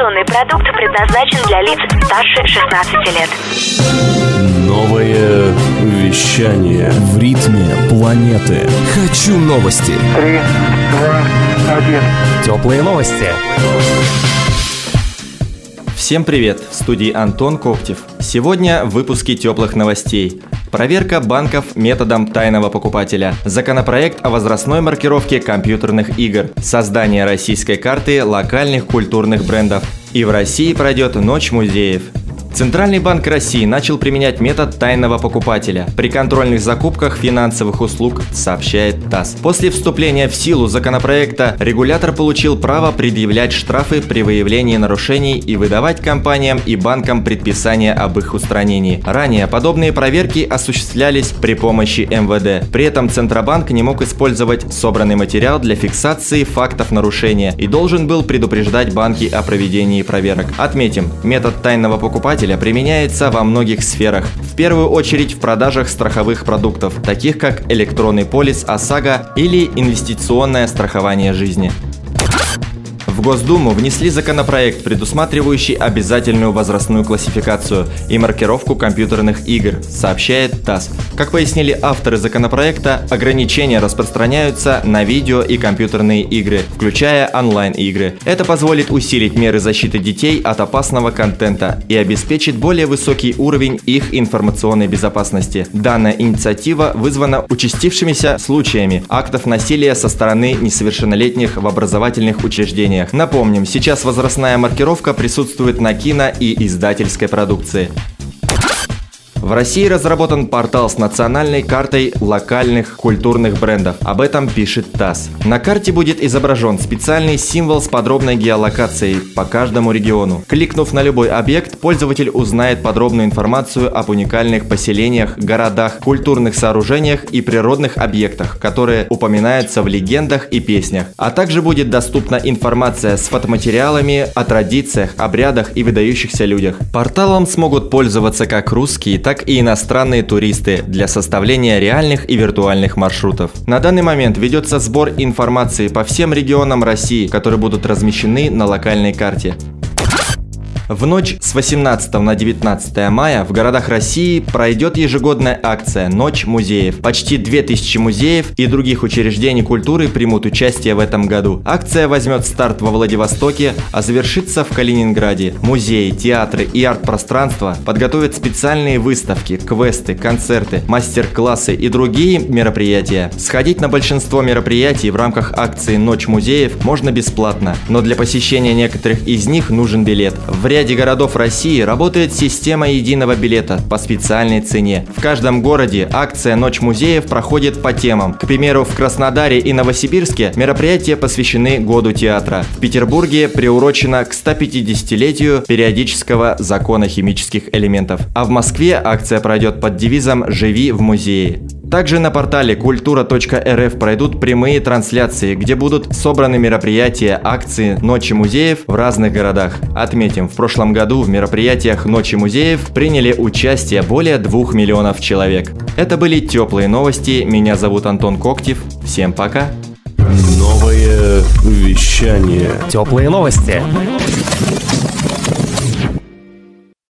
Информационный продукт предназначен для лиц старше 16 лет. Новое вещание в ритме планеты. Хочу новости. Три, два, один. Теплые новости. Всем привет! В студии Антон Коктев. Сегодня в выпуске теплых новостей. Проверка банков методом тайного покупателя. Законопроект о возрастной маркировке компьютерных игр. Создание российской карты локальных культурных брендов. И в России пройдет Ночь музеев. Центральный банк России начал применять метод тайного покупателя при контрольных закупках финансовых услуг, сообщает ТАСС. После вступления в силу законопроекта регулятор получил право предъявлять штрафы при выявлении нарушений и выдавать компаниям и банкам предписания об их устранении. Ранее подобные проверки осуществлялись при помощи МВД. При этом Центробанк не мог использовать собранный материал для фиксации фактов нарушения и должен был предупреждать банки о проведении проверок. Отметим, метод тайного покупателя покупателя применяется во многих сферах. В первую очередь в продажах страховых продуктов, таких как электронный полис ОСАГО или инвестиционное страхование жизни. В Госдуму внесли законопроект, предусматривающий обязательную возрастную классификацию и маркировку компьютерных игр, сообщает ТАСС. Как пояснили авторы законопроекта, ограничения распространяются на видео и компьютерные игры, включая онлайн-игры. Это позволит усилить меры защиты детей от опасного контента и обеспечит более высокий уровень их информационной безопасности. Данная инициатива вызвана участившимися случаями актов насилия со стороны несовершеннолетних в образовательных учреждениях. Напомним, сейчас возрастная маркировка присутствует на кино и издательской продукции. В России разработан портал с национальной картой локальных культурных брендов. Об этом пишет ТАСС. На карте будет изображен специальный символ с подробной геолокацией по каждому региону. Кликнув на любой объект, пользователь узнает подробную информацию об уникальных поселениях, городах, культурных сооружениях и природных объектах, которые упоминаются в легендах и песнях. А также будет доступна информация с фотоматериалами о традициях, обрядах и выдающихся людях. Порталом смогут пользоваться как русские, так так и иностранные туристы для составления реальных и виртуальных маршрутов. На данный момент ведется сбор информации по всем регионам России, которые будут размещены на локальной карте. В ночь с 18 на 19 мая в городах России пройдет ежегодная акция «Ночь музеев». Почти 2000 музеев и других учреждений культуры примут участие в этом году. Акция возьмет старт во Владивостоке, а завершится в Калининграде. Музеи, театры и арт-пространства подготовят специальные выставки, квесты, концерты, мастер-классы и другие мероприятия. Сходить на большинство мероприятий в рамках акции «Ночь музеев» можно бесплатно, но для посещения некоторых из них нужен билет. В ряде городов России работает система единого билета по специальной цене. В каждом городе акция «Ночь музеев» проходит по темам. К примеру, в Краснодаре и Новосибирске мероприятия посвящены году театра. В Петербурге приурочено к 150-летию периодического закона химических элементов. А в Москве акция пройдет под девизом «Живи в музее». Также на портале культура.рф пройдут прямые трансляции, где будут собраны мероприятия, акции Ночи музеев в разных городах. Отметим, в прошлом году в мероприятиях Ночи музеев приняли участие более двух миллионов человек. Это были теплые новости. Меня зовут Антон Коктев. Всем пока. Новое вещание. Теплые новости.